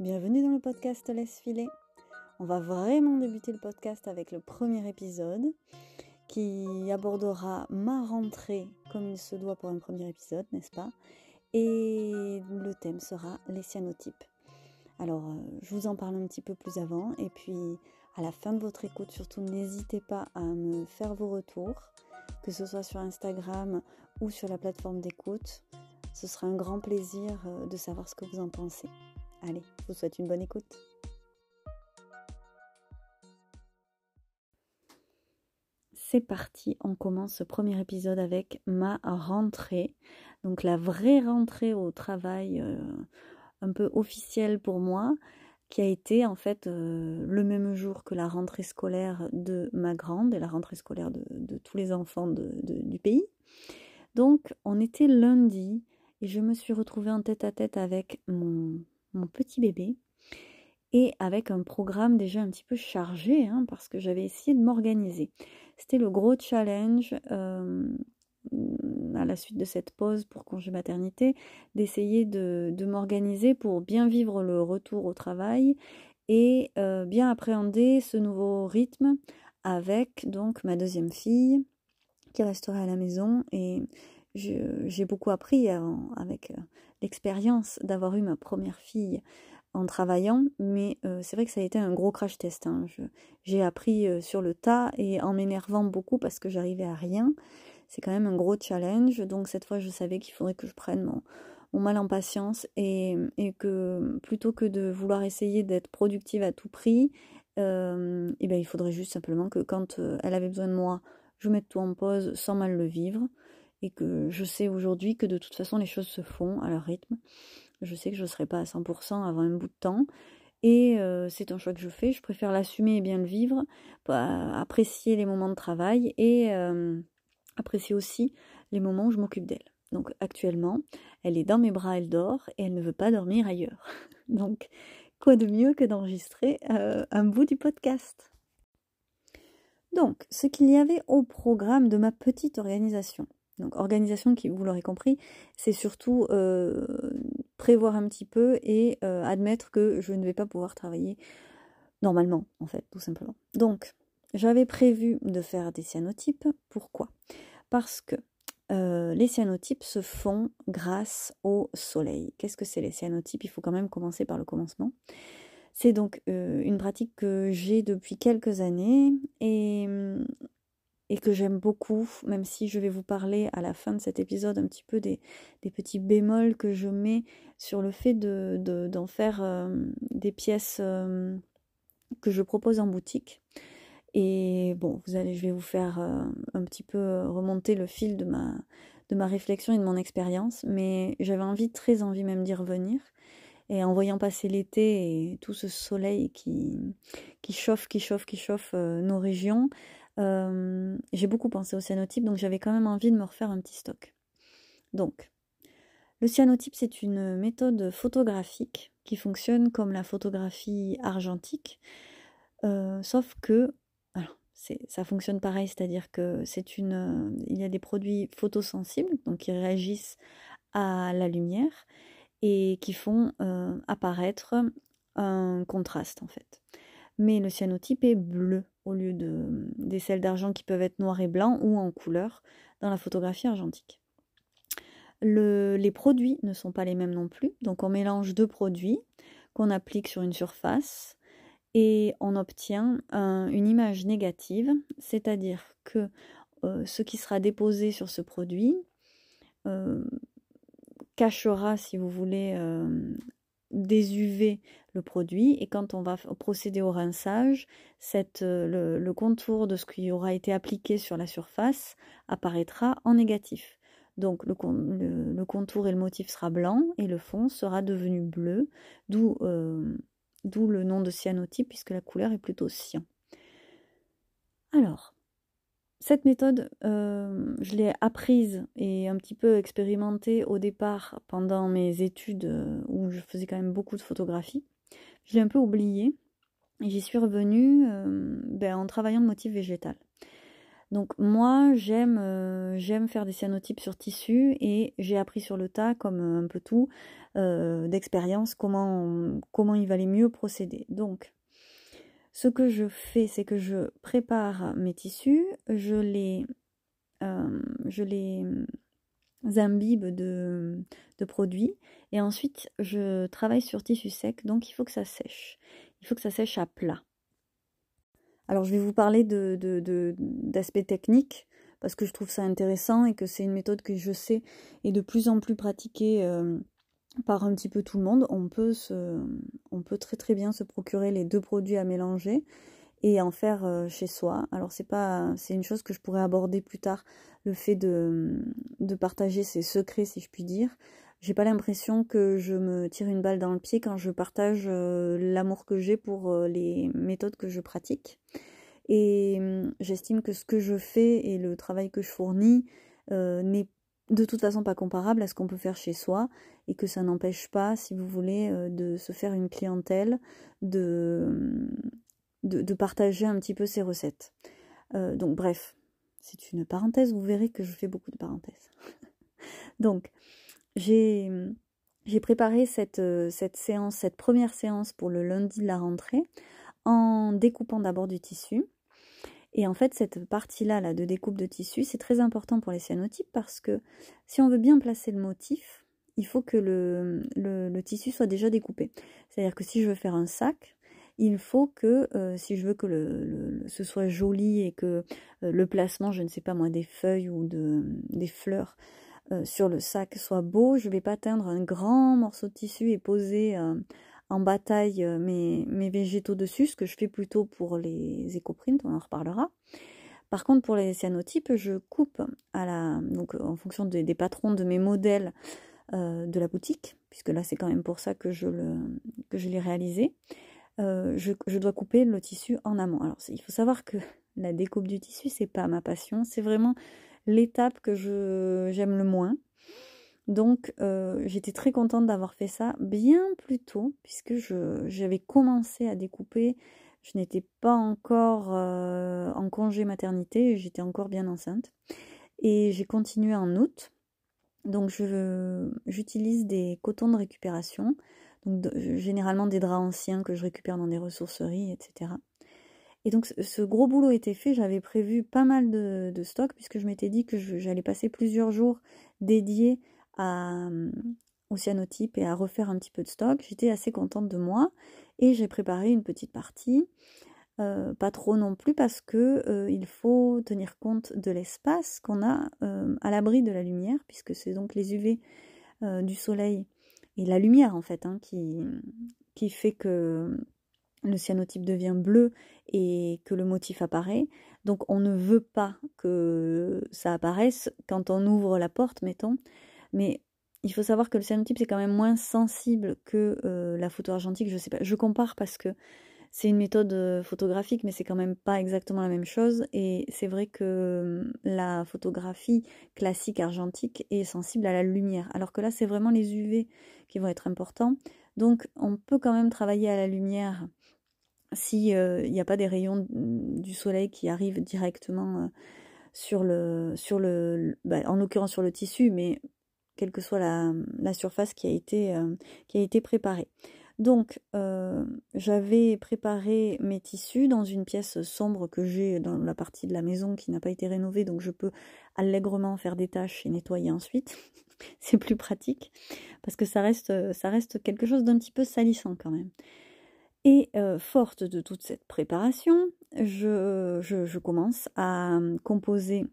bienvenue dans le podcast Laisse filer. On va vraiment débuter le podcast avec le premier épisode qui abordera ma rentrée comme il se doit pour un premier épisode, n'est-ce pas? Et le thème sera les cyanotypes. Alors, euh, je vous en parle un petit peu plus avant et puis à la fin de votre écoute, surtout n'hésitez pas à me faire vos retours, que ce soit sur Instagram ou sur la plateforme d'écoute. Ce sera un grand plaisir euh, de savoir ce que vous en pensez. Allez, je vous souhaite une bonne écoute. C'est parti, on commence ce premier épisode avec ma rentrée. Donc la vraie rentrée au travail euh, un peu officielle pour moi, qui a été en fait euh, le même jour que la rentrée scolaire de ma grande et la rentrée scolaire de, tous les enfants du pays. Donc on était lundi et je me suis retrouvée en tête à tête avec mon, petit bébé et avec un programme déjà un petit peu chargé hein, parce que j'avais essayé de m'organiser. C'était le gros challenge euh, à la suite de cette pause pour congé maternité d'essayer de, m'organiser pour bien vivre le retour au travail et euh, bien appréhender ce nouveau rythme avec donc ma deuxième fille qui resterait à la maison et j'ai beaucoup appris avec euh, l'expérience d'avoir eu ma première fille en travaillant, mais euh, c'est vrai que ça a été un gros crash test. Hein. J'ai appris euh, sur le tas et en m'énervant beaucoup parce que j'arrivais à rien. C'est quand même un gros challenge. Donc cette fois, je savais qu'il faudrait que je prenne mon, mal en patience et, que plutôt que de vouloir essayer d'être productive à tout prix, et eh ben, il faudrait juste simplement que quand elle avait besoin de moi, je mette tout en pause sans mal le vivre et que je sais aujourd'hui que de toute façon les choses se font à leur rythme. Je sais que je ne serai pas à 100% avant un bout de temps et euh, c'est un choix que je fais. Je préfère l'assumer et bien le vivre, apprécier les moments de travail et euh, apprécier aussi les moments où je m'occupe d'elle. Donc actuellement, elle est dans mes bras, elle dort et elle ne veut pas dormir ailleurs. Donc quoi de mieux que d'enregistrer euh, un bout du podcast? Donc, ce qu'il y avait au programme de ma petite organisation. Donc organisation qui, vous l'aurez compris, c'est surtout euh, prévoir un petit peu et euh, admettre que je ne vais pas pouvoir travailler normalement, en fait, tout simplement. Donc, j'avais prévu de faire des cyanotypes. Pourquoi? Parce que euh, les cyanotypes se font grâce au soleil. Qu'est-ce que c'est les cyanotypes? Il faut quand même commencer par le commencement. C'est donc une pratique que j'ai depuis quelques années et et que j'aime beaucoup, même si je vais vous parler à la fin de cet épisode un petit peu des, petits bémols que je mets sur le fait d'en de, faire euh, des pièces euh, que je propose en boutique. Et bon, vous allez, je vais vous faire euh, un petit peu remonter le fil de ma, de ma réflexion et de mon expérience, mais j'avais envie, très envie même d'y revenir. Et en voyant passer l'été et tout ce soleil qui, qui chauffe, qui chauffe, qui chauffe nos régions, euh, j'ai beaucoup pensé au cyanotype, donc j'avais quand même envie de me refaire un petit stock. Donc, le cyanotype, c'est une méthode photographique qui fonctionne comme la photographie argentique, euh, sauf que ça fonctionne pareil, c'est-à-dire que c'est une, il y a des produits photosensibles, donc qui réagissent à la lumière et qui font euh, apparaître un contraste en fait. Mais le cyanotype est bleu au lieu de, des sels d'argent qui peuvent être noirs et blancs ou en couleur dans la photographie argentique. les produits ne sont pas les mêmes non plus, donc on mélange deux produits qu'on applique sur une surface et on obtient une image négative, c'est-à-dire que euh, ce qui sera déposé sur ce produit euh, cachera, si vous voulez, euh, des UV le produit et quand on va procéder au rinçage, euh, le, contour de ce qui aura été appliqué sur la surface apparaîtra en négatif. Donc le, contour et le motif sera blanc et le fond sera devenu bleu, d'où euh, le nom de cyanotype puisque la couleur est plutôt cyan. Alors, cette méthode, euh, je l'ai apprise et un petit peu expérimentée au départ pendant mes études où je faisais quand même beaucoup de photographie. Je l'ai un peu oubliée et j'y suis revenue euh, ben, en travaillant le motif végétal. Donc moi, j'aime euh, j'aime faire des cyanotypes sur tissu et j'ai appris sur le tas, comme un peu tout, d'expérience, comment, il valait mieux procéder. Donc, ce que je fais, c'est que je prépare mes tissus, je les imbibe de, produits et ensuite je travaille sur tissu sec, donc il faut que ça sèche. Il faut que ça sèche à plat. Alors je vais vous parler d'aspects de, techniques parce que je trouve ça intéressant et que c'est une méthode que je sais est de plus en plus pratiquée euh, par un petit peu tout le monde. On peut, on peut très très bien se procurer les deux produits à mélanger et en faire euh, chez soi. Alors c'est pas c'est une chose que je pourrais aborder plus tard, le fait de, de partager ses secrets si je puis dire. J'ai pas l'impression que je me tire une balle dans le pied quand je partage euh, l'amour que j'ai pour euh, les méthodes que je pratique. Et hum, j'estime que ce que je fais et le travail que je fournis n'est de toute façon pas comparable à ce qu'on peut faire chez soi et que ça n'empêche pas, si vous voulez, de se faire une clientèle, de, hum, de, partager un petit peu ses recettes. donc bref, c'est une parenthèse, vous verrez que je fais beaucoup de parenthèses. donc, j'ai préparé cette, cette séance, cette première séance pour le lundi de la rentrée en découpant d'abord du tissu. Et en fait, cette partie-là là, de découpe de tissu, c'est très important pour les cyanotypes parce que si on veut bien placer le motif, il faut que le, le, tissu soit déjà découpé. C'est-à-dire que si je veux faire un sac, il faut que, si je veux que ce soit joli et que le placement, je ne sais pas moi, des feuilles ou de, des fleurs euh, sur le sac soit beau. Je ne vais pas teindre un grand morceau de tissu et poser euh, en bataille euh, mes, végétaux dessus, ce que je fais plutôt pour les écoprints, on en reparlera. Par contre, pour les cyanotypes, je coupe en fonction des, patrons de mes modèles de la boutique, puisque là c'est quand même pour ça que je l'ai réalisé. Je, je, dois couper le tissu en amont. Alors il faut savoir que la découpe du tissu, c'est pas ma passion, c'est vraiment l'étape que j'aime le moins. Donc euh, j'étais très contente d'avoir fait ça bien plus tôt, puisque j'avais commencé à découper. Je n'étais pas encore euh, en congé maternité, j'étais encore bien enceinte. Et j'ai continué en août. Donc j'utilise des cotons de récupération, donc généralement des draps anciens que je récupère dans des ressourceries, etc. Et donc ce gros boulot était fait, j'avais prévu pas mal de, de stock puisque je m'étais dit que j'allais passer plusieurs jours dédiés à, au cyanotype et à refaire un petit peu de stock. J'étais assez contente de moi et j'ai préparé une petite partie. Euh, pas trop non plus parce que euh, il faut tenir compte de l'espace qu'on a euh, à l'abri de la lumière puisque c'est donc les UV du soleil et la lumière en fait hein, qui, fait que le cyanotype devient bleu et que le motif apparaît. Donc on ne veut pas que ça apparaisse quand on ouvre la porte, mettons. Mais il faut savoir que le cyanotype c'est quand même moins sensible que euh, la photo argentique. Je sais pas, je compare parce que c'est une méthode euh, photographique, mais c'est quand même pas exactement la même chose. Et c'est vrai que hum, la photographie classique argentique est sensible à la lumière, alors que là c'est vraiment les UV qui vont être importants. Donc on peut quand même travailler à la lumière s'il euh, n'y a pas des rayons du soleil qui arrivent directement euh, sur le, bah, en l'occurrence sur le tissu, mais quelle que soit la, surface qui a été préparée. Donc, j'avais préparé mes tissus dans une pièce sombre que j'ai dans la partie de la maison qui n'a pas été rénovée, donc je peux allègrement faire des tâches et nettoyer ensuite. C'est plus pratique parce que ça reste, quelque chose d'un petit peu salissant quand même. Et euh, forte de toute cette préparation, je, commence à hum, composer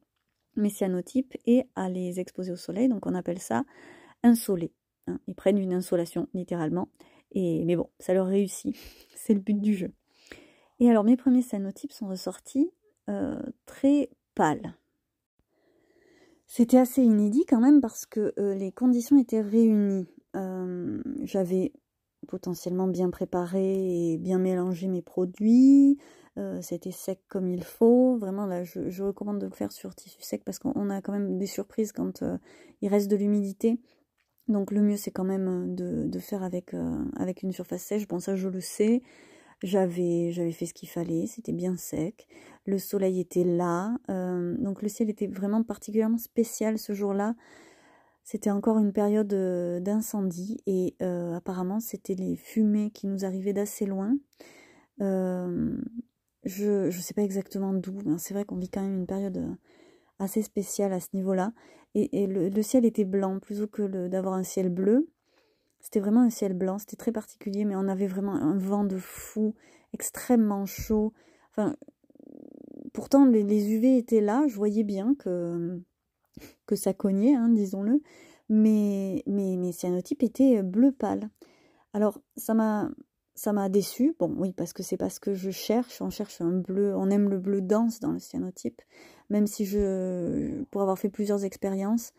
mes cyanotypes et à les exposer au soleil. Donc on appelle ça insoler. Hein. Ils prennent une insolation littéralement. Mais bon, ça leur réussit. C'est le but du jeu. Et alors mes premiers cyanotypes sont ressortis euh, très pâles. C'était assez inédit quand même parce que euh, les conditions étaient réunies. J'avais potentiellement bien préparé et bien mélangé mes produits. Euh, c'était sec comme il faut. Vraiment, là, je, recommande de le faire sur tissu sec parce qu'on a quand même des surprises quand euh, il reste de l'humidité. Donc le mieux, c'est quand même euh, de, faire avec, avec une surface sèche. Bon, ça, je le sais. J'avais, fait ce qu'il fallait, c'était bien sec. Le soleil était là. Euh, donc le ciel était vraiment particulièrement spécial ce jour-là. C'était encore une période euh, d'incendie et euh, apparemment c'était les fumées qui nous arrivaient d'assez loin. je ne sais pas exactement d'où, mais c'est vrai qu'on vit quand même une période assez spéciale à ce niveau-là. Et, le, ciel était blanc plutôt que d'avoir un ciel bleu. C'était vraiment un ciel blanc, c'était très particulier, mais on avait vraiment un vent de fou, extrêmement chaud. Enfin, pourtant les, UV étaient là, je voyais bien que, que ça cognait, hein, disons-le, mais, mais mes cyanotypes étaient bleu pâle. Alors ça m'a ça m'a déçu. Bon, oui, parce que c'est parce que je cherche. On cherche un bleu, on aime le bleu dense dans le cyanotype. Même si je, pour avoir fait plusieurs expériences,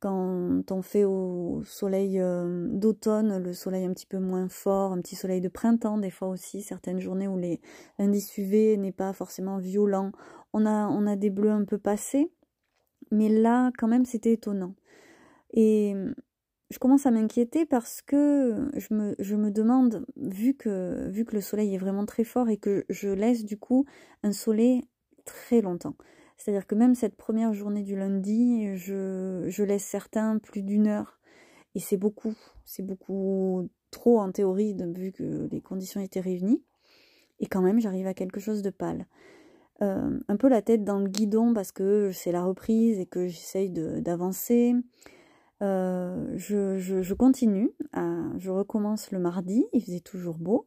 quand on fait au soleil euh, d'automne, le soleil un petit peu moins fort, un petit soleil de printemps, des fois aussi, certaines journées où l'indice UV n'est pas forcément violent, on a, on a des bleus un peu passés, mais là, quand même, c'était étonnant. Et je commence à m'inquiéter parce que je me, je me demande, vu que, vu que le soleil est vraiment très fort et que je laisse du coup un soleil très longtemps, c'est-à-dire que même cette première journée du lundi, je, laisse certains plus d'une heure. Et c'est beaucoup, c'est beaucoup trop en théorie, vu que les conditions étaient réunies. Et quand même, j'arrive à quelque chose de pâle. Euh, un peu la tête dans le guidon parce que c'est la reprise et que j'essaye d'avancer. Euh, je, je, continue, je recommence le mardi, il faisait toujours beau.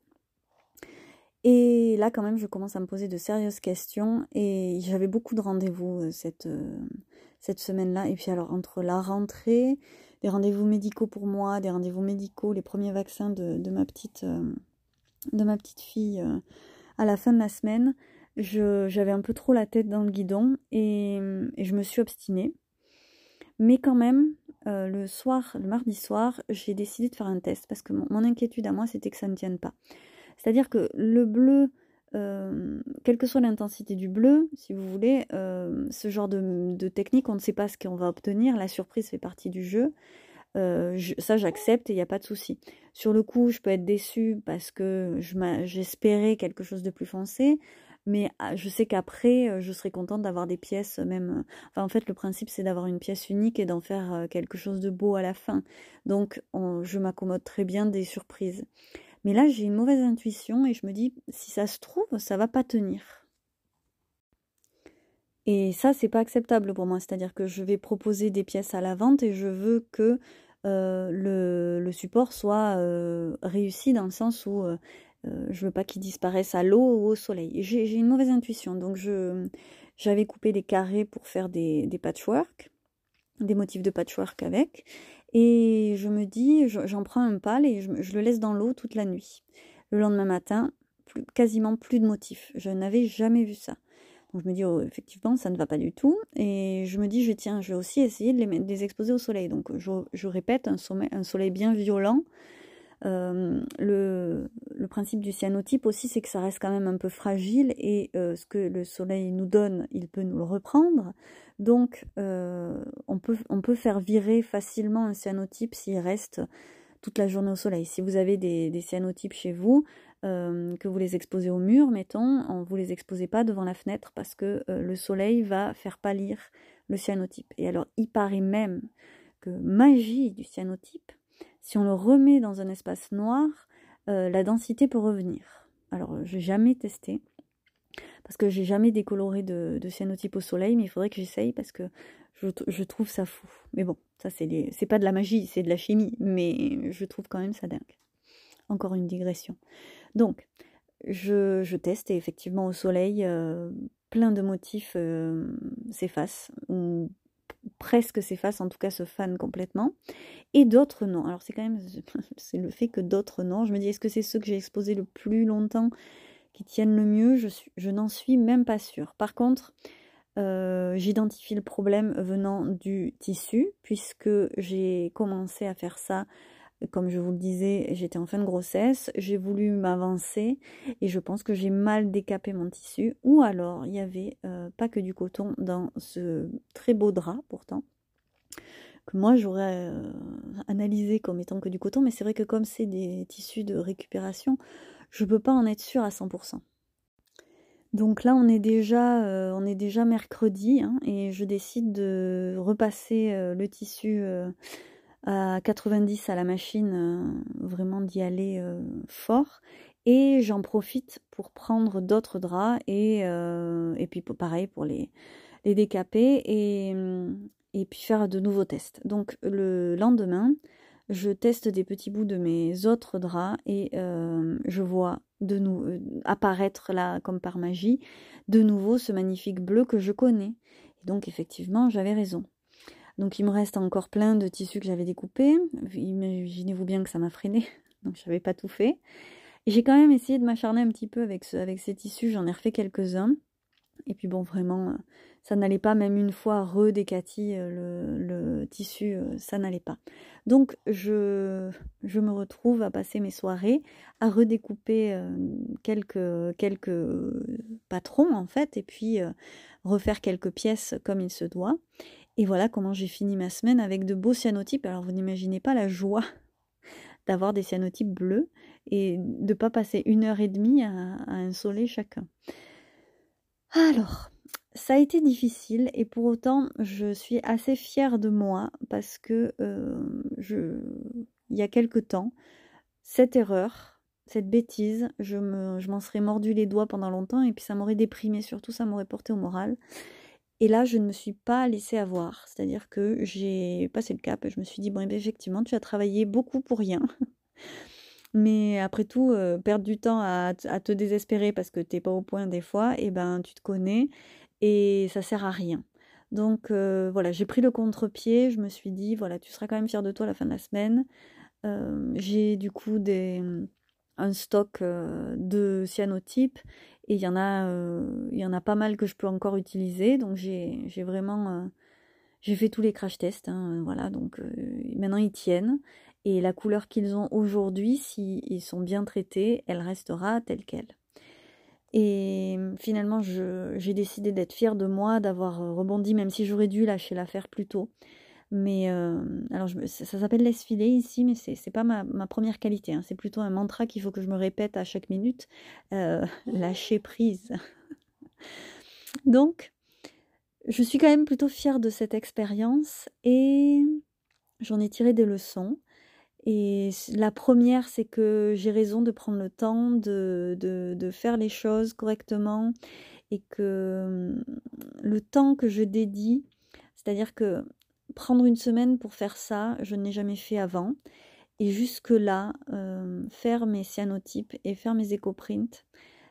Et là, quand même, je commence à me poser de sérieuses questions et j'avais beaucoup de rendez-vous euh, cette, euh, cette semaine-là. Et puis alors, entre la rentrée, des rendez-vous médicaux pour moi, des rendez-vous médicaux, les premiers vaccins de, ma, petite, euh, de ma petite fille à la fin de la semaine, j'avais un peu trop la tête dans le guidon et, je me suis obstinée. Mais quand même, le soir, le mardi soir, j'ai décidé de faire un test parce que mon inquiétude à moi, c'était que ça ne tienne pas. C'est-à-dire que le bleu, euh, quelle que soit l'intensité du bleu, si vous voulez, euh, ce genre de, technique, on ne sait pas ce qu'on va obtenir, la surprise fait partie du jeu. Euh, ça, j'accepte et il n'y a pas de souci. Sur le coup, je peux être déçue parce que j'espérais quelque chose de plus foncé, mais ah, je sais qu'après, je serai contente d'avoir des pièces même. En fait, le principe, c'est d'avoir une pièce unique et d'en faire quelque chose de beau à la fin. Donc, je m'accommode très bien des surprises. Mais là, j'ai une mauvaise intuition et je me dis, si ça se trouve, ça va pas tenir. Et ça, c'est pas acceptable pour moi. C'est-à-dire que je vais proposer des pièces à la vente et je veux que euh, le, support soit euh, réussi dans le sens où euh, je veux pas qu'il disparaisse à l'eau ou au soleil. J'ai une mauvaise intuition. Donc, j'avais coupé des carrés pour faire des, des patchwork, des motifs de patchwork avec. Et je me dis, j'en prends un pâle et je, le laisse dans l'eau toute la nuit. Le lendemain matin, quasiment plus de motifs. Je n'avais jamais vu ça. Donc je me dis, oh, effectivement, ça ne va pas du tout. Et je me dis, je, tiens, je vais aussi essayer de les, exposer au soleil. Donc je, répète, un, soleil bien violent. Euh, le, principe du cyanotype aussi, c'est que ça reste quand même un peu fragile et euh, ce que le soleil nous donne, il peut nous le reprendre. Donc, euh, on, peut, faire virer facilement un cyanotype s'il reste toute la journée au soleil. Si vous avez des, cyanotypes chez vous, que vous les exposez au mur, mettons, on, vous les exposez pas devant la fenêtre parce que le soleil va faire pâlir le cyanotype. Et alors, il paraît même que magie du cyanotype, si on le remet dans un espace noir, la densité peut revenir. Alors, j'ai jamais testé parce que j'ai jamais décoloré de, cyanotype au soleil, mais il faudrait que j'essaye parce que je, trouve ça fou. Mais bon, ça c'est pas de la magie, c'est de la chimie, mais je trouve quand même ça dingue. Encore une digression. Donc, je, teste et effectivement au soleil, euh, plein de motifs euh, s'effacent, presque s'effacent, en tout cas se fanent complètement, et d'autres non. Alors c'est quand même, c'est le fait que d'autres non. Je me dis, est-ce que c'est ceux que j'ai exposés le plus longtemps qui tiennent le mieux, je, n'en suis même pas sûre. Par contre, euh, j'identifie le problème venant du tissu, puisque j'ai commencé à faire ça, comme je vous le disais, j'étais en fin de grossesse, j'ai voulu m'avancer et je pense que j'ai mal décapé mon tissu, ou alors il n'y avait euh, pas que du coton dans ce très beau drap pourtant que moi j'aurais euh, analysé comme étant que du coton, mais c'est vrai que comme c'est des tissus de récupération, je peux pas en être sûre à 100%. Donc là, on est déjà, euh, on est déjà mercredi hein, et je décide de repasser le tissu à 90 à la machine, vraiment d'y aller fort. Et j'en profite pour prendre d'autres draps et, et puis pareil pour les, les décaper et, et puis faire de nouveaux tests. Donc le lendemain, je teste des petits bouts de mes autres draps et je vois de euh, apparaître là comme par magie de nouveau ce magnifique bleu que je connais. Et donc effectivement, j'avais raison. Donc il me reste encore plein de tissus que j'avais découpés. Imaginez-vous bien que ça m'a freiné, donc je n'avais pas tout fait. J'ai quand même essayé de m'acharner un petit peu avec, avec ces tissus, j'en ai refait quelques-uns. Et puis bon, vraiment, euh, ça n'allait pas, même une fois redécati euh, le, le tissu, euh, ça n'allait pas. Donc je, je, me retrouve à passer mes soirées à redécouper quelques, quelques patrons en fait, et puis refaire quelques pièces comme il se doit. Et voilà comment j'ai fini ma semaine avec de beaux cyanotypes. Alors vous n'imaginez pas la joie d'avoir des cyanotypes bleus et de ne pas passer une heure et demie à, à insoler chacun. Alors, ça a été difficile et pour autant je suis assez fière de moi parce que euh, il y a quelque temps, cette erreur, cette bêtise, je m'en serais mordu les doigts pendant longtemps et puis ça m'aurait déprimé, surtout ça m'aurait porté au moral. Et là, je ne me suis pas laissée avoir, c'est-à-dire que j'ai passé le cap et je me suis dit, bon, eh ben, effectivement, tu as travaillé beaucoup pour rien. Mais après tout, euh, perdre du temps à, te désespérer parce que t'es pas au point des fois, et eh ben tu te connais et ça sert à rien. Donc euh, voilà, j'ai pris le contre-pied, je me suis dit, voilà, tu seras quand même fier de toi à la fin de la semaine. Euh, j'ai du coup des, un stock de cyanotypes et il y, en a, il y en a pas mal que je peux encore utiliser. Donc j'ai vraiment... j'ai fait tous les crash tests, hein, voilà, donc maintenant ils tiennent. Et la couleur qu'ils ont aujourd'hui, s'ils sont bien traités, elle restera telle qu'elle. Et finalement, j'ai décidé d'être fière de moi, d'avoir euh, rebondi, même si j'aurais dû lâcher l'affaire plus tôt. Mais euh, alors, ça, s'appelle laisse filer ici, mais c'est pas ma, première qualité. Hein. C'est plutôt un mantra qu'il faut que je me répète à chaque minute. Euh, lâcher prise. Donc, je suis quand même plutôt fière de cette expérience et j'en ai tiré des leçons. Et la première, c'est que j'ai raison de prendre le temps de, de, faire les choses correctement et que hum, le temps que je dédie, c'est-à-dire que prendre une semaine pour faire ça, je n'ai jamais fait avant. Et jusque-là, euh, faire mes cyanotypes et faire mes éco-prints,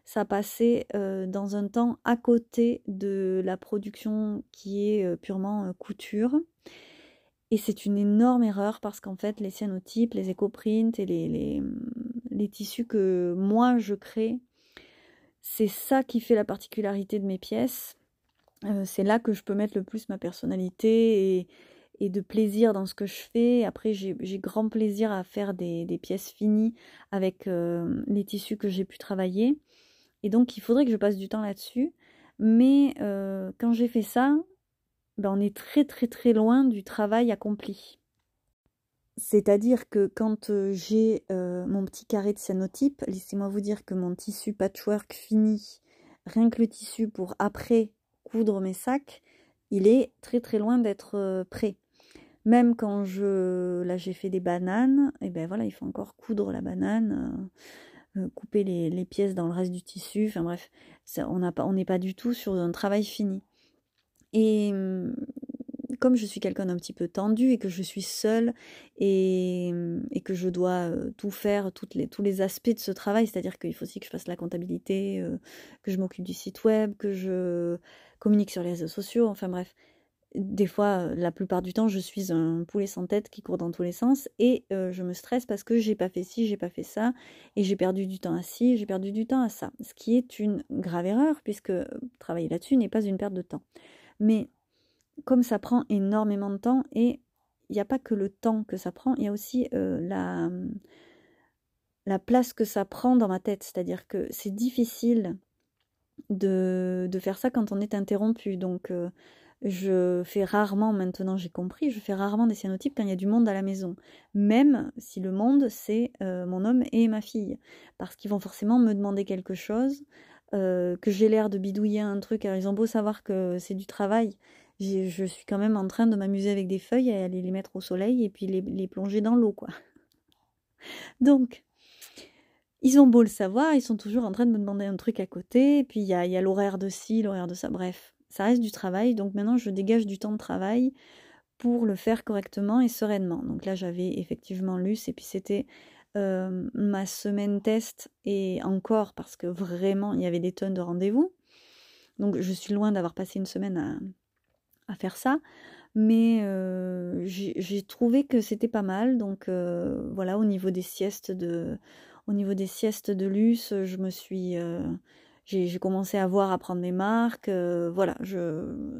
ça passait euh, dans un temps à côté de la production qui est euh, purement couture. Et c'est une énorme erreur parce qu'en fait, les cyanotypes, les éco-prints et les, les, tissus que moi je crée, c'est ça qui fait la particularité de mes pièces. Euh, c'est là que je peux mettre le plus ma personnalité et, de plaisir dans ce que je fais. Après, j'ai grand plaisir à faire des, pièces finies avec euh, les tissus que j'ai pu travailler. Et donc, il faudrait que je passe du temps là-dessus. Mais euh, quand j'ai fait ça, ben, on est très très très loin du travail accompli. C'est-à-dire que quand j'ai mon petit carré de cyanotype, laissez-moi vous dire que mon tissu patchwork fini, rien que le tissu pour après coudre mes sacs, il est très très loin d'être euh, prêt. Même quand je là j'ai fait des bananes, et ben voilà, il faut encore coudre la banane, couper les, les, pièces dans le reste du tissu, enfin bref, on n'est pas du tout sur un travail fini. Et mmh, comme je suis quelqu'un d'un petit peu tendu et que je suis seule et, mmh, et que je dois tout faire, toutes les, tous les aspects de ce travail, c'est-à-dire qu'il faut aussi que je fasse la comptabilité, que je m'occupe du site web, que je communique sur les réseaux sociaux, enfin bref. Des fois, la plupart du temps, je suis un poulet sans tête qui court dans tous les sens et je me stresse parce que j'ai pas fait ci, j'ai pas fait ça et j'ai perdu du temps à ci, j'ai perdu du temps à ça. Ce qui est une grave erreur puisque travailler là-dessus n'est pas une perte de temps. Mais comme ça prend énormément de temps, et il n'y a pas que le temps que ça prend, il y a aussi euh, la, la place que ça prend dans ma tête. C'est-à-dire que c'est difficile de, de, faire ça quand on est interrompu. Donc, euh, Je fais rarement, maintenant j'ai compris, je fais rarement des cyanotypes quand il y a du monde à la maison. Même si le monde, c'est euh, mon homme et ma fille. Parce qu'ils vont forcément me demander quelque chose, euh, que j'ai l'air de bidouiller un truc. Alors ils ont beau savoir que c'est du travail. Je suis quand même en train de m'amuser avec des feuilles et aller les mettre au soleil et puis les, les plonger dans l'eau, quoi. Donc, ils ont beau le savoir, ils sont toujours en train de me demander un truc à côté, et puis il y a, l'horaire de ci, l'horaire de ça, bref, ça reste du travail, donc maintenant je dégage du temps de travail pour le faire correctement et sereinement. Donc là j'avais effectivement lu, et puis c'était euh, ma semaine test, et encore parce que vraiment il y avait des tonnes de rendez-vous, donc je suis loin d'avoir passé une semaine à, à faire ça, mais euh, j'ai trouvé que c'était pas mal, donc euh, voilà, au niveau des siestes de au niveau des siestes de luce, je me suis. Euh, j'ai commencé à voir, à prendre mes marques. Euh, voilà,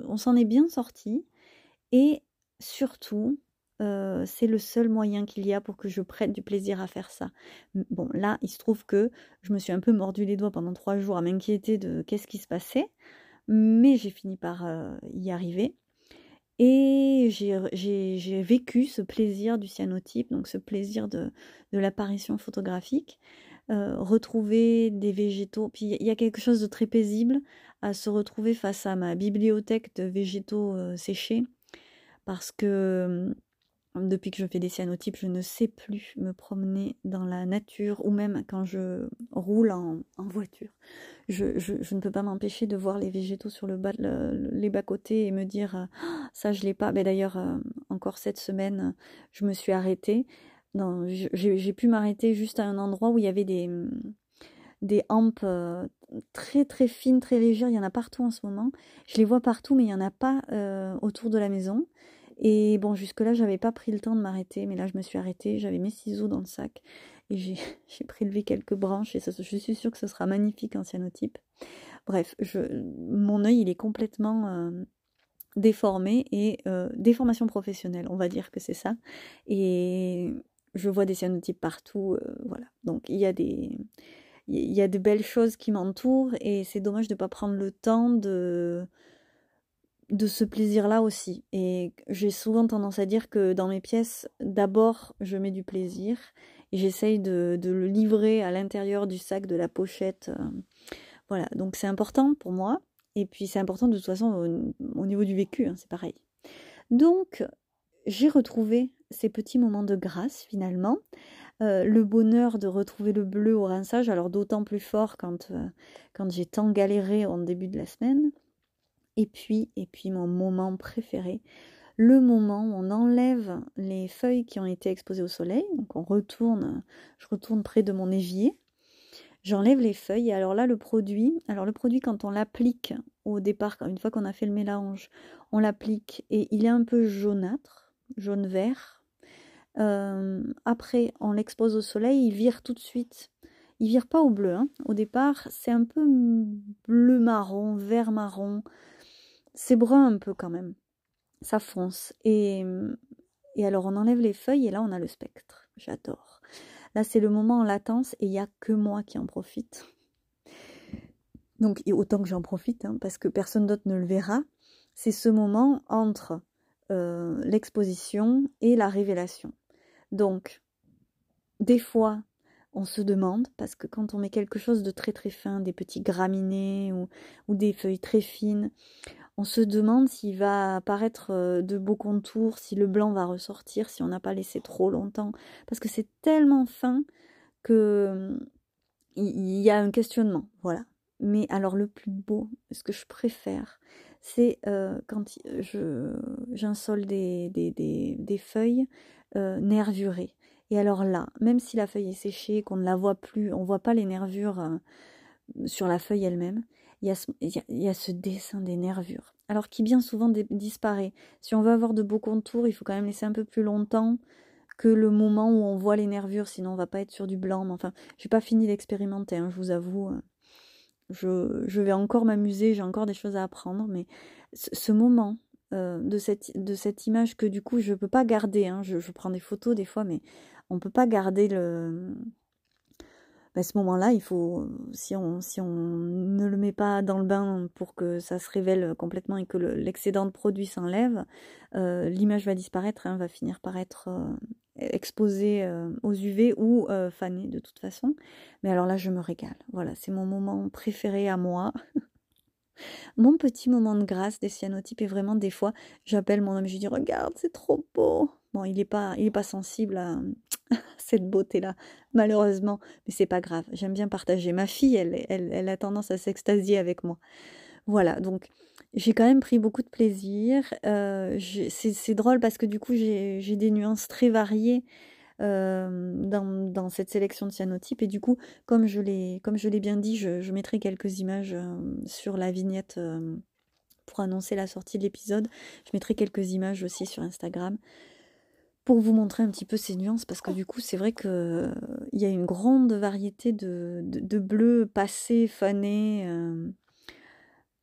on s'en est bien sorti. Et surtout, euh, c'est le seul moyen qu'il y a pour que je prenne du plaisir à faire ça. Bon, là, il se trouve que je me suis un peu mordu les doigts pendant trois jours à m'inquiéter de qu'est-ce qui se passait, mais j'ai fini par y arriver. Et j'ai vécu ce plaisir du cyanotype, donc ce plaisir de, l'apparition photographique, euh, retrouver des végétaux. Puis il y a quelque chose de très paisible à se retrouver face à ma bibliothèque de végétaux euh, séchés, parce que depuis que je fais des cyanotypes, je ne sais plus me promener dans la nature ou même quand je roule en, voiture. Je, ne peux pas m'empêcher de voir les végétaux sur le bas, les bas-côtés et me dire ah, ça je l'ai pas. Mais d'ailleurs, euh, encore cette semaine, je me suis arrêtée. J'ai pu m'arrêter juste à un endroit où il y avait des, des hampes euh, très très fines, très légères. Il y en a partout en ce moment. Je les vois partout, mais il n'y en a pas euh, autour de la maison. Et bon, jusque-là, j'avais pas pris le temps de m'arrêter, mais là, je me suis arrêtée. J'avais mes ciseaux dans le sac et j'ai prélevé quelques branches et je suis sûre que ce sera magnifique en cyanotype. Bref, mon œil, il est complètement euh, déformé et euh, déformation professionnelle, on va dire que c'est ça. Et je vois des cyanotypes partout, euh, voilà. Donc, il y a des. Il y a de belles choses qui m'entourent et c'est dommage de ne pas prendre le temps de, de ce plaisir-là aussi. Et j'ai souvent tendance à dire que dans mes pièces, d'abord, je mets du plaisir et j'essaye de, le livrer à l'intérieur du sac, de la pochette. Euh, voilà, donc c'est important pour moi. Et puis c'est important de toute façon au, niveau du vécu, hein, c'est pareil. Donc, j'ai retrouvé ces petits moments de grâce finalement. Euh, le bonheur de retrouver le bleu au rinçage, alors d'autant plus fort quand, euh, quand j'ai tant galéré en début de la semaine. Et puis, et puis mon moment préféré, le moment où on enlève les feuilles qui ont été exposées au soleil. Donc on retourne, je retourne près de mon évier. J'enlève les feuilles et alors là le produit, alors le produit quand on l'applique au départ, une fois qu'on a fait le mélange, on l'applique et il est un peu jaunâtre, jaune vert. Euh, après on l'expose au soleil, il vire tout de suite. Il vire pas au bleu. Hein. Au départ c'est un peu bleu marron, vert marron. C'est brun un peu quand même. Ça fonce. Et, et alors on enlève les feuilles et là on a le spectre. J'adore. Là c'est le moment en latence et il n'y a que moi qui en profite. Donc autant que j'en profite, hein, parce que personne d'autre ne le verra. C'est ce moment entre euh, l'exposition et la révélation. Donc, des fois, on se demande, parce que quand on met quelque chose de très très fin, des petits graminées ou, ou des feuilles très fines, on se demande s'il va apparaître euh, de beaux contours, si le blanc va ressortir, si on n'a pas laissé trop longtemps. Parce que c'est tellement fin que il y a un questionnement. Voilà. Mais alors le plus beau, ce que je préfère, c'est euh, quand je j'insole des, feuilles euh, nervurées. Et alors là, même si la feuille est séchée, qu'on ne la voit plus, on ne voit pas les nervures sur la feuille elle-même, il y, a ce, dessin des nervures. Alors qui bien souvent disparaît. Si on veut avoir de beaux contours, il faut quand même laisser un peu plus longtemps que le moment où on voit les nervures, sinon on va pas être sur du blanc. Mais enfin, j'ai pas fini d'expérimenter, hein, je vous avoue. Euh, je, vais encore m'amuser, j'ai encore des choses à apprendre, mais ce, moment euh, de, cette, image que du coup je peux pas garder, hein, je, prends des photos des fois, mais on peut pas garder le, bah, ce moment-là, il faut, si on, ne le met pas dans le bain pour que ça se révèle complètement et que l'excédent de produit s'enlève, euh, l'image va disparaître, hein, va finir par être euh, exposée euh, aux UV ou fanée de toute façon. Mais alors là, je me régale. Voilà, c'est mon moment préféré à moi. mon petit moment de grâce des cyanotypes est vraiment des fois, j'appelle mon homme, je lui dis regarde, c'est trop beau. Bon, il n'est pas, pas sensible à cette beauté-là, malheureusement, mais c'est pas grave. J'aime bien partager. Ma fille, elle, elle, elle a tendance à s'extasier avec moi. Voilà, donc j'ai quand même pris beaucoup de plaisir. Euh, c'est drôle parce que du coup, j'ai des nuances très variées euh, dans, dans, cette sélection de cyanotypes. Et du coup, comme je l'ai bien dit, je, je, mettrai quelques images euh, sur la vignette pour annoncer la sortie de l'épisode. Je mettrai quelques images aussi sur Instagram pour vous montrer un petit peu ces nuances, parce que du coup, c'est vrai qu'il y a une grande variété de, de, bleus passés, fanés, euh,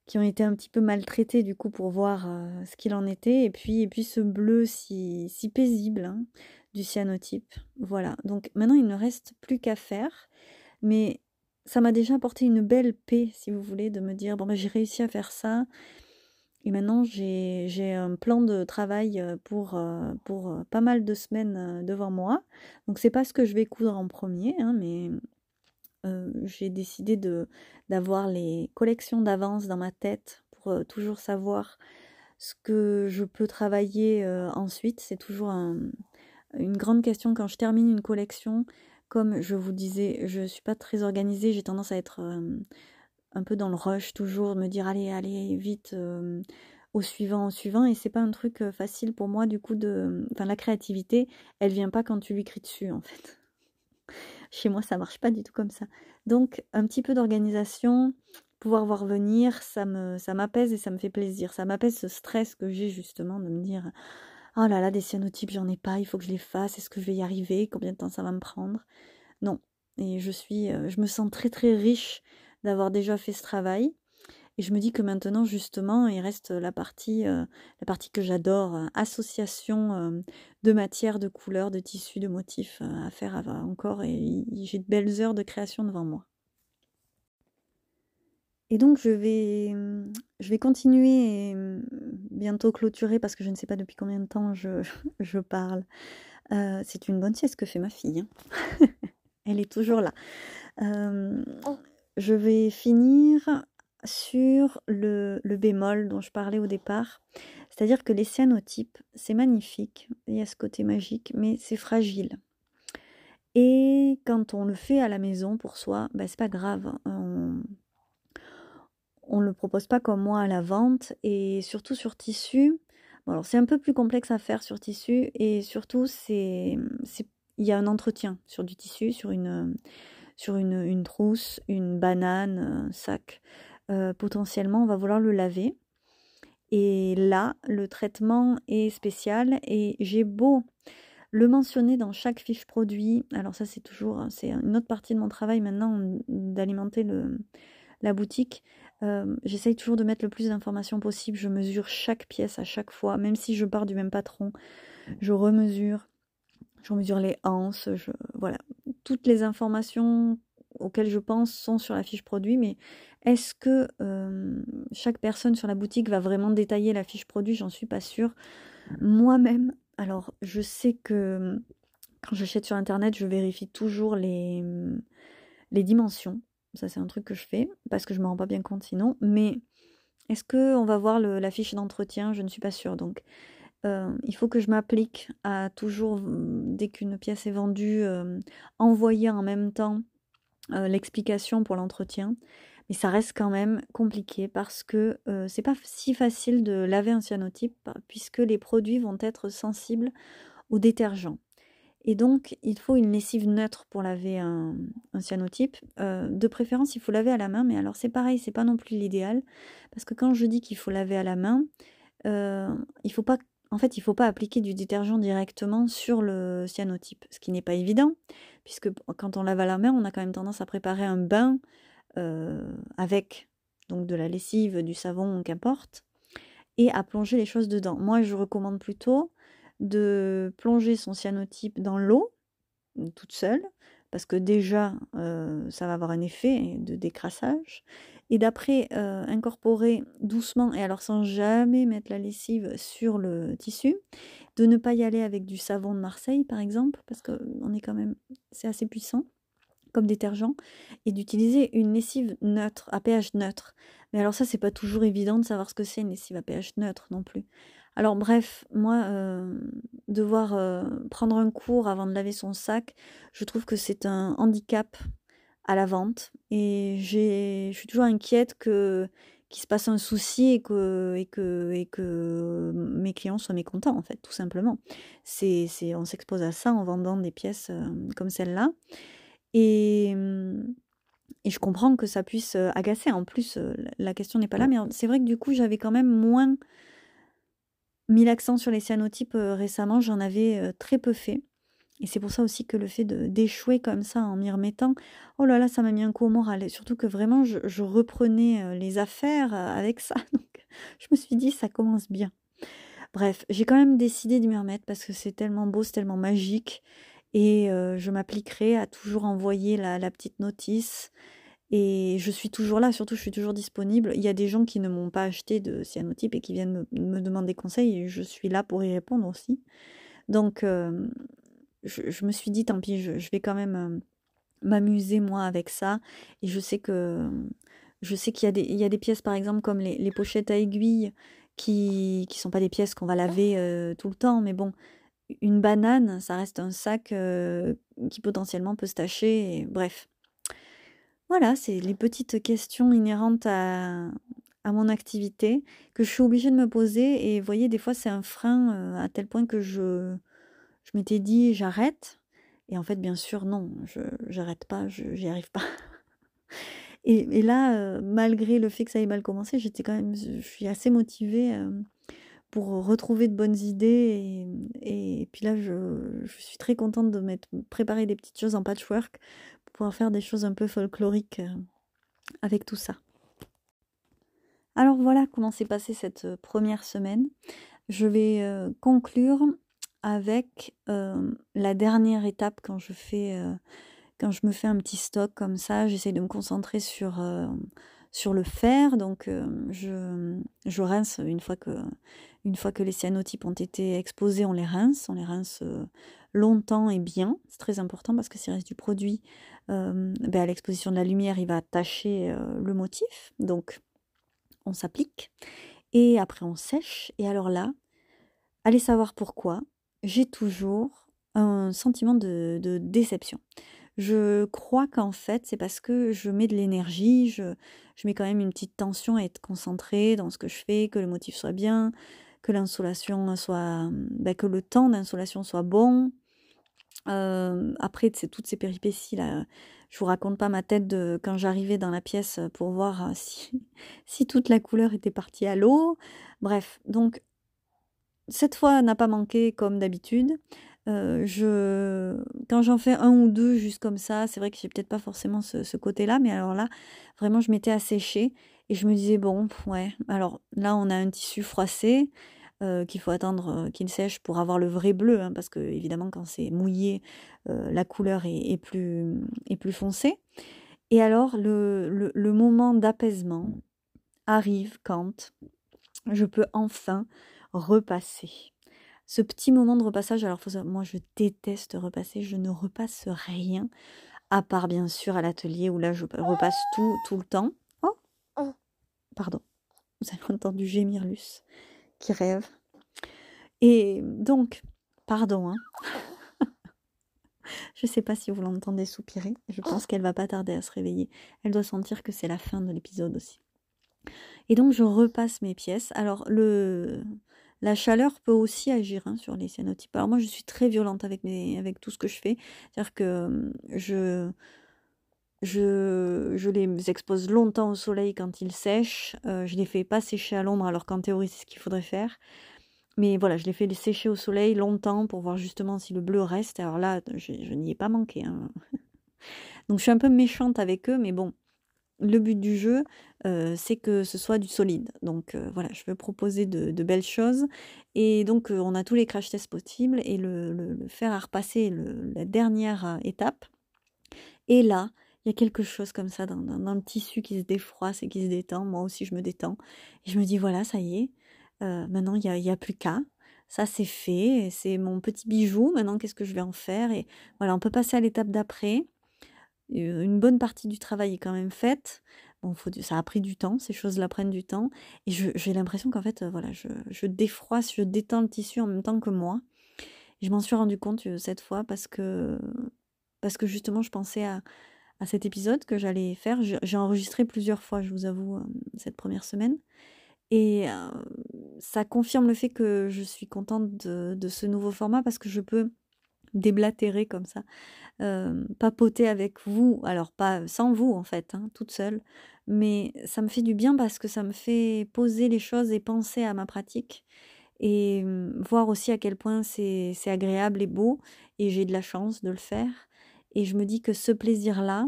qui ont été un petit peu maltraités du coup pour voir euh, ce qu'il en était, et puis, et puis ce bleu si, si paisible hein, du cyanotype. Voilà, donc maintenant il ne reste plus qu'à faire, mais ça m'a déjà apporté une belle paix, si vous voulez, de me dire, bon, ben, j'ai réussi à faire ça, et maintenant, j'ai un plan de travail euh, pour, euh, pour euh, pas mal de semaines devant moi. Donc, c'est pas ce que je vais coudre en premier, hein, mais j'ai décidé d'avoir les collections d'avance dans ma tête pour toujours savoir ce que je peux travailler ensuite. C'est toujours une grande question quand je termine une collection. Comme je vous disais, je ne suis pas très organisée, j'ai tendance à être un peu dans le rush toujours, me dire allez, allez, vite euh, au suivant, au suivant. Et c'est pas un truc euh, facile pour moi, du coup, de. Enfin, la créativité, elle vient pas quand tu lui cries dessus, en fait. Chez moi, ça marche pas du tout comme ça. Donc, un petit peu d'organisation, pouvoir voir venir, ça me ça m'apaise et ça me fait plaisir. Ça m'apaise ce stress que j'ai justement de me dire oh là là, des cyanotypes, j'en ai pas, il faut que je les fasse, est-ce que je vais y arriver, combien de temps ça va me prendre? Non. Et je suis, euh, je me sens très très riche d'avoir déjà fait ce travail. Et je me dis que maintenant, justement, il reste la partie, euh, la partie que j'adore, euh, association euh, de matières, de couleurs, de tissus, de motifs à faire encore. Et j'ai de belles heures de création devant moi. Et donc, je vais, je vais continuer et bientôt clôturer parce que je ne sais pas depuis combien de temps je, je parle. C'est une bonne sieste que fait ma fille. Hein. Elle est toujours là. Oh je vais finir sur le, bémol dont je parlais au départ. C'est-à-dire que les cyanotypes, c'est magnifique, il y a ce côté magique, mais c'est fragile. Et quand on le fait à la maison pour soi, ben c'est pas grave. On, ne le propose pas comme moi à la vente et surtout sur tissu. Alors c'est un peu plus complexe à faire sur tissu et surtout il y a un entretien sur du tissu, sur une sur une, trousse, une banane, un sac, euh, potentiellement on va vouloir le laver. Et là, le traitement est spécial et j'ai beau le mentionner dans chaque fiche produit. Alors ça c'est toujours, c'est une autre partie de mon travail maintenant d'alimenter la boutique. Euh, j'essaye toujours de mettre le plus d'informations possible. Je mesure chaque pièce à chaque fois, même si je pars du même patron. Je remesure, je mesure les anses, voilà toutes les informations auxquelles je pense sont sur la fiche produit, mais est-ce que euh, chaque personne sur la boutique va vraiment détailler la fiche produit? J'en suis pas sûre. Moi-même, alors je sais que quand j'achète sur internet, je vérifie toujours les, les dimensions. Ça, c'est un truc que je fais parce que je me rends pas bien compte sinon. Mais est-ce qu'on va voir la fiche d'entretien? Je ne suis pas sûre. Donc, euh, il faut que je m'applique à toujours, dès qu'une pièce est vendue, euh, envoyer en même temps euh, l'explication pour l'entretien. Mais ça reste quand même compliqué parce que c'est pas si facile de laver un cyanotype puisque les produits vont être sensibles au détergent. Et donc, il faut une lessive neutre pour laver un, cyanotype. de préférence, il faut laver à la main, mais alors c'est pareil, c'est pas non plus l'idéal. Parce que quand je dis qu'il faut laver à la main, il faut pas en fait, il ne faut pas appliquer du détergent directement sur le cyanotype, ce qui n'est pas évident, puisque quand on lave à la main, on a quand même tendance à préparer un bain euh, avec donc de la lessive, du savon, qu'importe, et à plonger les choses dedans. Moi, je recommande plutôt de plonger son cyanotype dans l'eau, toute seule, parce que déjà, ça va avoir un effet de décrassage. Et d'après, incorporer doucement, et alors sans jamais mettre la lessive sur le tissu, de ne pas y aller avec du savon de Marseille, par exemple, parce qu'on est quand même, c'est assez puissant comme détergent, et d'utiliser une lessive neutre, à pH neutre. Mais alors ça, c'est pas toujours évident de savoir ce que c'est une lessive à pH neutre non plus. Alors bref, moi, devoir prendre un cours avant de laver son sac, je trouve que c'est un handicap à la vente. Et je suis toujours inquiète que qu'il se passe un souci et que, et que, et que mes clients soient mécontents, en fait, tout simplement. C'est, c'est, on s'expose à ça en vendant des pièces comme celle-là. Et, et je comprends que ça puisse agacer. En plus, la question n'est pas là, mais c'est vrai que du coup, j'avais quand même moins mis l'accent sur les cyanotypes récemment. J'en avais très peu fait. Et c'est pour ça aussi que le fait d'échouer comme ça en m'y remettant, oh là là, ça m'a mis un coup au moral. Surtout que vraiment, je, reprenais euh, les affaires euh, avec ça. Donc, je me suis dit, ça commence bien. Bref, j'ai quand même décidé de m'y remettre parce que c'est tellement beau, c'est tellement magique. Et euh, je m'appliquerai à toujours envoyer la, petite notice. Et je suis toujours là, surtout je suis toujours disponible. Il y a des gens qui ne m'ont pas acheté de cyanotype et qui viennent me, demander conseil je suis là pour y répondre aussi. Donc je, me suis dit, tant pis, je, vais quand même euh, m'amuser moi avec ça. Et je sais que je sais qu'il y, a des, pièces, par exemple, comme les, pochettes à aiguilles, qui ne sont pas des pièces qu'on va laver euh, tout le temps. Mais bon, une banane, ça reste un sac euh, qui potentiellement peut se tacher. bref. Voilà, c'est les petites questions inhérentes à, à mon activité que je suis obligée de me poser. Et vous voyez, des fois, c'est un frein à tel point que je je m'étais dit j'arrête. Et en fait, bien sûr, non, je j'arrête pas, j'y arrive pas. et, là, euh, malgré le fait que ça ait mal commencé, j'étais quand même, je suis assez motivée euh, pour retrouver de bonnes idées. Et, puis là, je, je, suis très contente de m'être préparé des petites choses en patchwork pour pouvoir faire des choses un peu folkloriques euh, avec tout ça. Alors voilà comment s'est passée cette première semaine. Je vais conclure avec la dernière étape quand je fais quand je me fais un petit stock comme ça, j'essaie de me concentrer sur sur le fer. Donc je, je rince une fois que une fois que les cyanotypes ont été exposés, on les rince, on les rince longtemps et bien. C'est très important parce que s'il reste du produit ben, à l'exposition de la lumière, il va tacher le motif. Donc on s'applique et après on sèche. Et alors là, allez savoir pourquoi j'ai toujours un sentiment de, déception. Je crois qu'en fait, c'est parce que je mets de l'énergie, je, mets quand même une petite tension à être concentrée dans ce que je fais, que le motif soit bien, que l'insolation soit. Ben, que le temps d'insolation soit bon. Euh, après, c'est toutes ces péripéties là. Je vous raconte pas ma tête de quand j'arrivais dans la pièce pour voir si toute la couleur était partie à l'eau. Bref, donc cette fois n'a pas manqué comme d'habitude. Euh, je... Quand j'en fais un ou deux juste comme ça, c'est vrai que j'ai peut-être pas forcément ce, côté-là, mais alors là, vraiment, je m'étais asséchée et je me disais, bon, ouais, alors là, on a un tissu froissé euh, qu'il faut attendre euh, qu'il sèche pour avoir le vrai bleu, hein, parce que évidemment, quand c'est mouillé, la couleur est, plus, est foncée. Et alors, le moment d'apaisement arrive quand je peux enfin repasser. Ce petit moment de repassage, alors moi je déteste repasser, je ne repasse rien, à part bien sûr à l'atelier où là je repasse tout, tout le temps. Oh, oh. Pardon, vous avez entendu gémir Luce qui rêve. Et donc, pardon, hein. Je ne sais pas si vous l'entendez soupirer. Je pense qu'elle va pas tarder à se réveiller. Elle doit sentir que c'est la fin de l'épisode aussi. Et donc je repasse mes pièces. Alors le la chaleur peut aussi agir hein, sur les cyanotypes. Alors moi, je suis très violente avec, avec tout ce que je fais. C'est-à-dire que je, je, je, les expose longtemps au soleil quand ils sèchent. Euh, je les fais pas sécher à l'ombre, alors qu'en théorie, c'est ce qu'il faudrait faire. Mais voilà, je les fais sécher au soleil longtemps pour voir justement si le bleu reste. Alors là, je, n'y ai pas manqué. Hein. Donc je suis un peu méchante avec eux, mais bon, le but du jeu, euh, c'est que ce soit du solide. Donc euh, voilà, je veux proposer de, belles choses. Et donc euh, on a tous les crash tests possibles et le, faire à repasser la dernière étape. Et là, il y a quelque chose comme ça dans, le tissu qui se défroisse et qui se détend. Moi aussi, je me détends. Et je me dis, voilà, ça y est, maintenant, il n'y a, a plus qu'à. Ça, c'est fait. C'est mon petit bijou. Maintenant, qu'est-ce que je vais en faire? Et voilà, on peut passer à l'étape d'après. Une bonne partie du travail est quand même faite. Bon, faut, ça a pris du temps, ces choses-là prennent du temps. Et j'ai l'impression qu'en fait, voilà, je, défroisse, je détends le tissu en même temps que moi. Je m'en suis rendu compte cette fois parce que, parce que justement, je pensais à cet épisode que j'allais faire. J'ai enregistré plusieurs fois, je vous avoue, cette première semaine. Et ça confirme le fait que je suis contente de, ce nouveau format parce que je peux déblatérer comme ça, papoter avec vous, alors pas sans vous en fait, hein, toute seule, mais ça me fait du bien parce que ça me fait poser les choses et penser à ma pratique et voir aussi à quel point c'est agréable et beau et j'ai de la chance de le faire. Et je me dis que ce plaisir-là,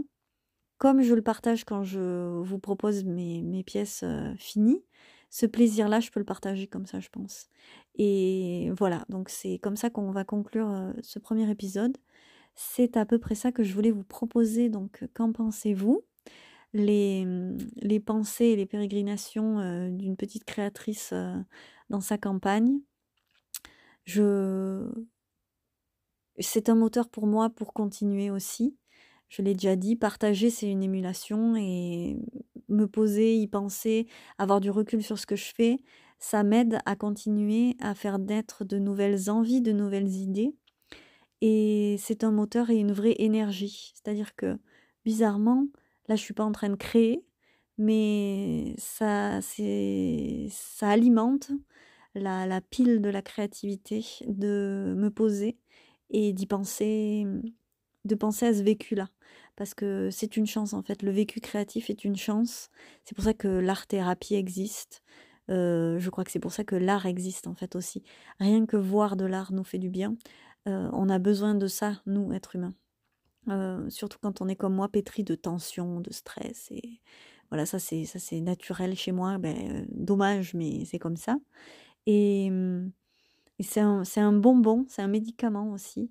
comme je le partage quand je vous propose mes, mes pièces finies, ce plaisir-là, je peux le partager comme ça, je pense. Et voilà, donc c'est comme ça qu'on va conclure euh, ce premier épisode. C'est à peu près ça que je voulais vous proposer. Donc, qu'en pensez-vous? Les, les, pensées et les pérégrinations euh, d'une petite créatrice euh, dans sa campagne. Je... C'est un moteur pour moi pour continuer aussi. Je l'ai déjà dit, partager, c'est une émulation et me poser, y penser, avoir du recul sur ce que je fais, ça m'aide à continuer à faire naître de nouvelles envies, de nouvelles idées. Et c'est un moteur et une vraie énergie. C'est-à-dire que, bizarrement, là, je suis pas en train de créer, mais ça, ça alimente la, la pile de la créativité, de me poser et d'y penser, de penser à ce vécu-là parce que c'est une chance en fait. Le vécu créatif est une chance. C'est pour ça que l'art-thérapie existe. Euh, je crois que c'est pour ça que l'art existe en fait aussi. Rien que voir de l'art nous fait du bien. Euh, on a besoin de ça, nous, êtres humains. Euh, surtout quand on est comme moi, pétri de tension, de stress. Et voilà, ça c'est ça c'est naturel chez moi. Ben, dommage, mais c'est comme ça. Et, c'est un, un bonbon, c'est un médicament aussi.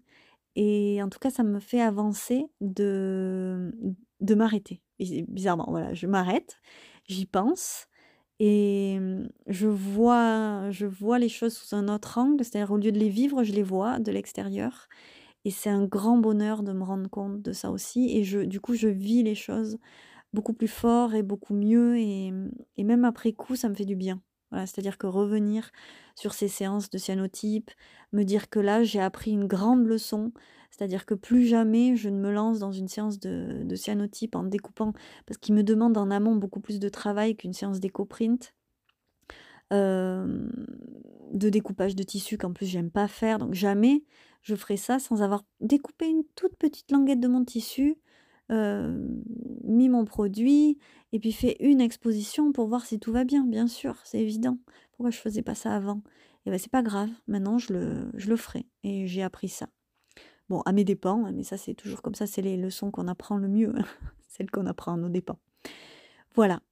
Et en tout cas, ça me fait avancer de, de m'arrêter. Bizarrement, voilà, je m'arrête, j'y pense et je vois, je vois les choses sous un autre angle, c'est-à-dire au lieu de les vivre, je les vois de l'extérieur. Et c'est un grand bonheur de me rendre compte de ça aussi. Et je, du coup, je vis les choses beaucoup plus fort et beaucoup mieux. Et, et même après coup, ça me fait du bien. Voilà, c'est-à-dire que revenir sur ces séances de cyanotype, me dire que là j'ai appris une grande leçon, c'est-à-dire que plus jamais je ne me lance dans une séance de, cyanotype en découpant, parce qu'il me demande en amont beaucoup plus de travail qu'une séance d'éco-print. Euh, de découpage de tissu qu'en plus j'aime pas faire, donc jamais je ferai ça sans avoir découpé une toute petite languette de mon tissu, mis mon produit et puis fait une exposition pour voir si tout va bien, bien sûr, c'est évident. Pourquoi je faisais pas ça avant? Et eh ben c'est pas grave, maintenant je le, je le ferai et j'ai appris ça. Bon, à mes dépens, hein, mais ça c'est toujours comme ça, c'est les leçons qu'on apprend le mieux, celles qu'on apprend à nos dépens. Voilà,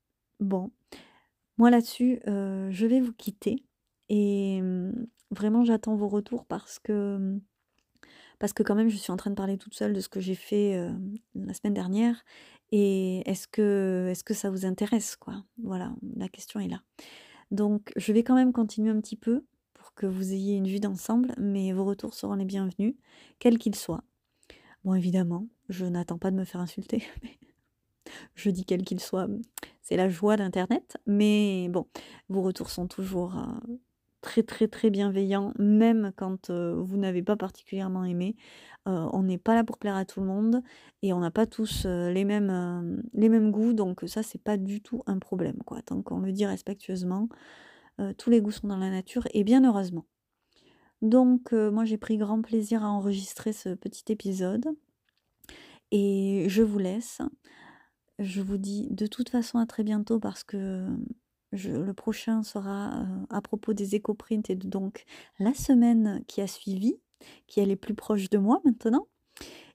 bon, moi là-dessus, euh, je vais vous quitter et hum, vraiment j'attends vos retours parce que hum, parce que quand même je suis en train de parler toute seule de ce que j'ai fait euh, la semaine dernière et est-ce que ça vous intéresse quoi? Voilà, la question est là. Donc je vais quand même continuer un petit peu pour que vous ayez une vue d'ensemble, mais vos retours seront les bienvenus, quels qu'ils soient. Bon évidemment, je n'attends pas de me faire insulter, mais je dis quels qu'ils soient, c'est la joie d'internet, mais bon, vos retours sont toujours euh, très très très bienveillant, même quand euh, vous n'avez pas particulièrement aimé. Euh, on n'est pas là pour plaire à tout le monde et on n'a pas tous euh, les, mêmes, goûts, donc ça c'est pas du tout un problème quoi. Tant qu'on le dit respectueusement, tous les goûts sont dans la nature et bien heureusement. Donc moi j'ai pris grand plaisir à enregistrer ce petit épisode et je vous laisse. Je vous dis de toute façon à très bientôt parce que le prochain sera euh, à propos des éco-prints et donc la semaine qui a suivi, qui est les plus proche de moi maintenant.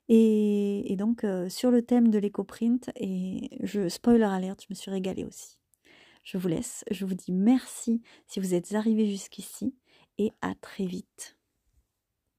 Et, donc euh, sur le thème de l'éco-print, et je spoiler alerte, je me suis régalée aussi. Je vous laisse, je vous dis merci si vous êtes arrivés jusqu'ici et à très vite.